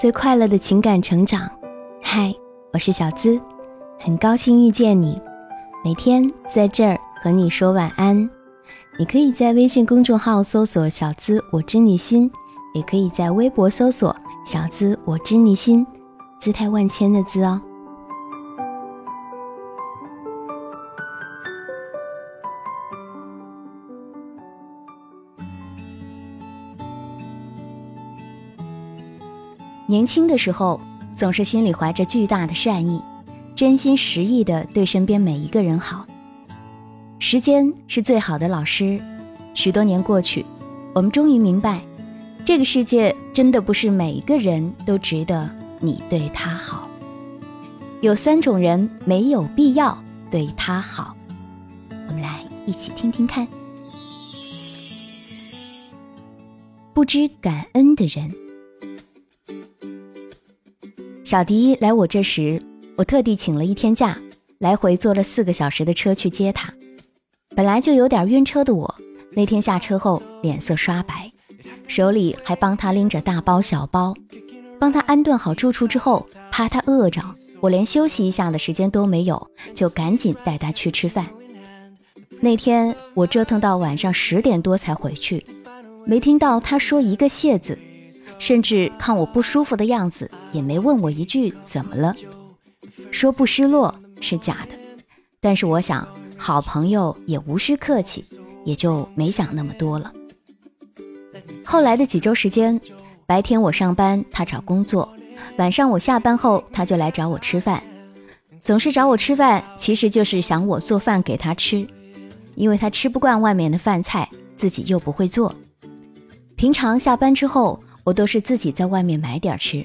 最快乐的情感成长。嗨，我是小资，很高兴遇见你。每天在这儿和你说晚安。你可以在微信公众号搜索“小资我知你心”，也可以在微博搜索“小资我知你心”，姿态万千的“资”哦。年轻的时候，总是心里怀着巨大的善意，真心实意的对身边每一个人好。时间是最好的老师。许多年过去，我们终于明白，这个世界真的不是每一个人都值得你对他好。有三种人没有必要对他好。我们来一起听听看。不知感恩的人。小迪来我这时，我特地请了一天假，来回坐了四个小时的车去接他。本来就有点晕车的我，那天下车后脸色刷白，手里还帮他拎着大包小包，帮他安顿好住处之后，怕他饿着，我连休息一下的时间都没有，就赶紧带他去吃饭。那天我折腾到晚上十点多才回去，没听到他说一个谢字。甚至看我不舒服的样子，也没问我一句怎么了。说不失落是假的，但是我想好朋友也无需客气，也就没想那么多了。后来的几周时间，白天我上班，他找工作；晚上我下班后，他就来找我吃饭。总是找我吃饭，其实就是想我做饭给他吃，因为他吃不惯外面的饭菜，自己又不会做。平常下班之后。我都是自己在外面买点吃，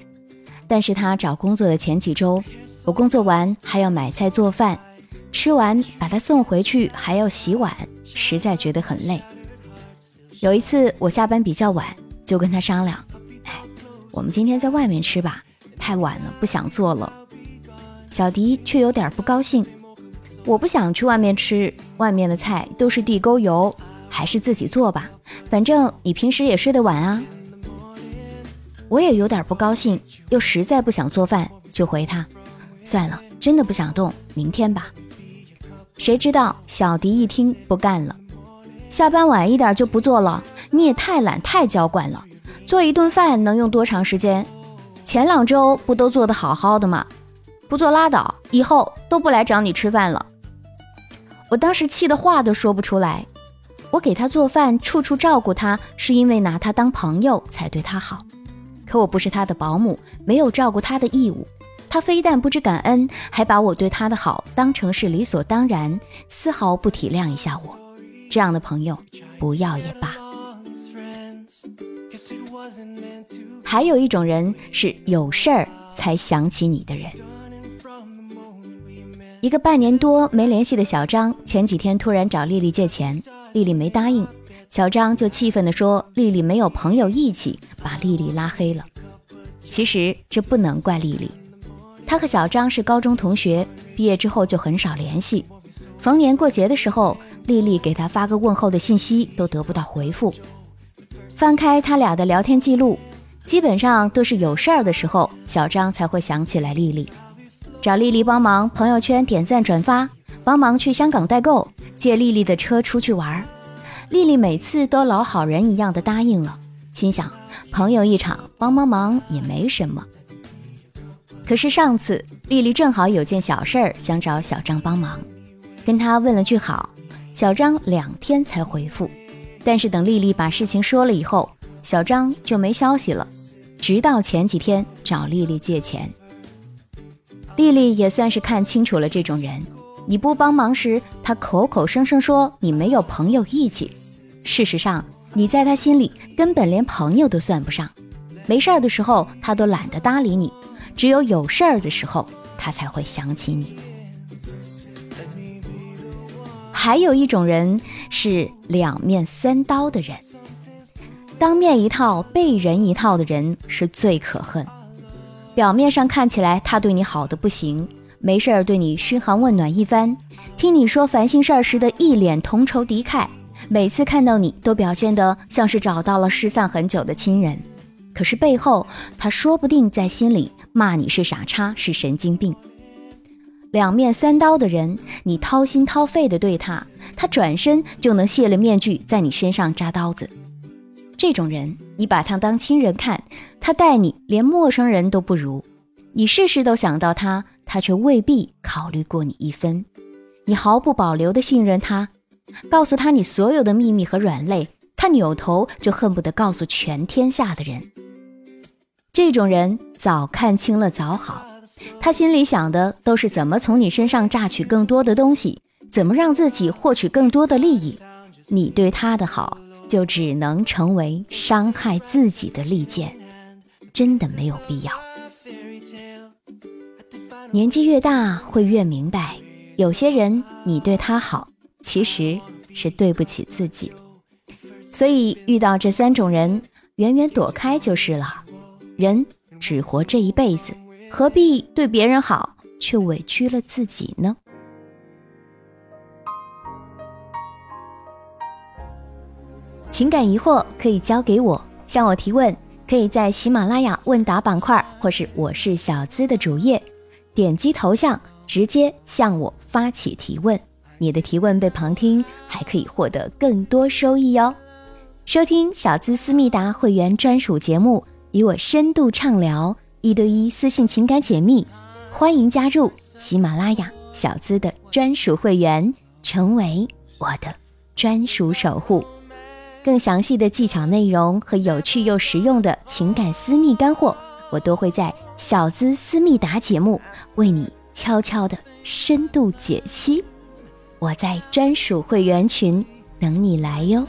但是他找工作的前几周，我工作完还要买菜做饭，吃完把他送回去还要洗碗，实在觉得很累。有一次我下班比较晚，就跟他商量：“哎，我们今天在外面吃吧，太晚了不想做了。”小迪却有点不高兴：“我不想去外面吃，外面的菜都是地沟油，还是自己做吧，反正你平时也睡得晚啊。”我也有点不高兴，又实在不想做饭，就回他：“算了，真的不想动，明天吧。”谁知道小迪一听不干了：“下班晚一点就不做了，你也太懒太娇惯了。做一顿饭能用多长时间？前两周不都做得好好的吗？不做拉倒，以后都不来找你吃饭了。”我当时气的话都说不出来。我给他做饭，处处照顾他，是因为拿他当朋友才对他好。可我不是他的保姆，没有照顾他的义务。他非但不知感恩，还把我对他的好当成是理所当然，丝毫不体谅一下我。这样的朋友，不要也罢。还有一种人是有事儿才想起你的人。一个半年多没联系的小张，前几天突然找丽丽借钱，丽丽没答应。小张就气愤地说：“丽丽没有朋友义气，把丽丽拉黑了。”其实这不能怪丽丽，她和小张是高中同学，毕业之后就很少联系。逢年过节的时候，丽丽给他发个问候的信息都得不到回复。翻开他俩的聊天记录，基本上都是有事儿的时候，小张才会想起来丽丽，找丽丽帮忙朋友圈点赞转发，帮忙去香港代购，借丽丽的车出去玩儿。丽丽每次都老好人一样的答应了，心想朋友一场，帮帮忙也没什么。可是上次丽丽正好有件小事儿想找小张帮忙，跟他问了句好，小张两天才回复。但是等丽丽把事情说了以后，小张就没消息了，直到前几天找丽丽借钱。丽丽也算是看清楚了这种人。你不帮忙时，他口口声声说你没有朋友义气。事实上，你在他心里根本连朋友都算不上。没事儿的时候，他都懒得搭理你；只有有事儿的时候，他才会想起你。还有一种人是两面三刀的人，当面一套，背人一套的人是最可恨。表面上看起来他对你好的不行。没事儿对你嘘寒问暖一番，听你说烦心事儿时的一脸同仇敌忾，每次看到你都表现得像是找到了失散很久的亲人。可是背后他说不定在心里骂你是傻叉，是神经病。两面三刀的人，你掏心掏肺的对他，他转身就能卸了面具，在你身上扎刀子。这种人，你把他当亲人看，他待你连陌生人都不如。你事事都想到他，他却未必考虑过你一分。你毫不保留的信任他，告诉他你所有的秘密和软肋，他扭头就恨不得告诉全天下的人。这种人早看清了早好。他心里想的都是怎么从你身上榨取更多的东西，怎么让自己获取更多的利益。你对他的好，就只能成为伤害自己的利剑，真的没有必要。年纪越大，会越明白，有些人你对他好，其实是对不起自己。所以遇到这三种人，远远躲开就是了。人只活这一辈子。何必对别人好，却委屈了自己呢？情感疑惑可以交给我，向我提问，可以在喜马拉雅问答板块，或是我是小资的主页，点击头像直接向我发起提问。你的提问被旁听，还可以获得更多收益哟。收听小资思密达会员专属节目，与我深度畅聊。一对一私信情感解密，欢迎加入喜马拉雅小资的专属会员，成为我的专属守护。更详细的技巧内容和有趣又实用的情感私密干货，我都会在小资思密达节目为你悄悄的深度解析。我在专属会员群等你来哟。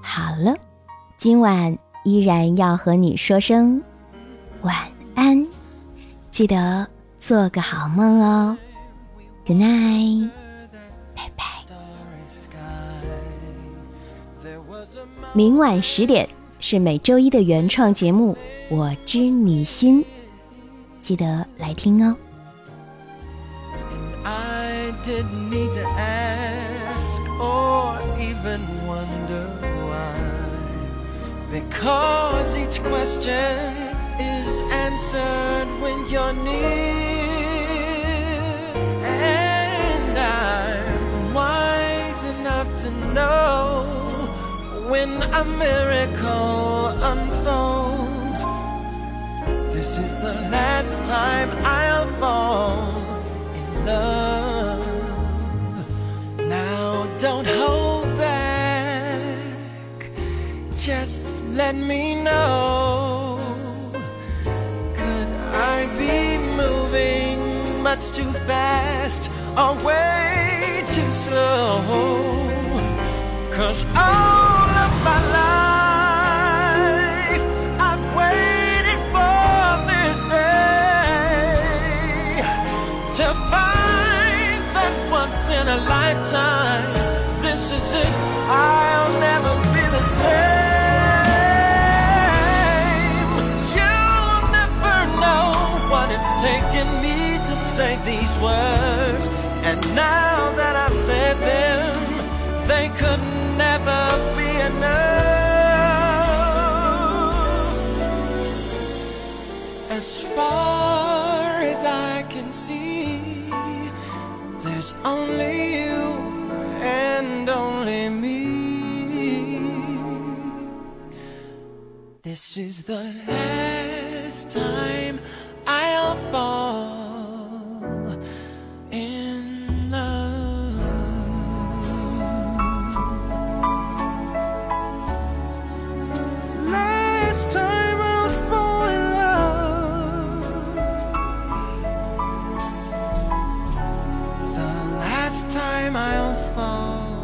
好了，今晚依然要和你说声晚安，记得做个好梦哦。Good night，明晚十点是每周一的原创节目《我知你心》，记得来听哦。Because each question is answered when you're near. A miracle unfolds. This is the last time I'll fall in love. Now don't hold back. Just let me know. Could I be moving much too fast or way too slow? Cause all As far as I can see, there's only you and only me. This is the last time time I'll fall.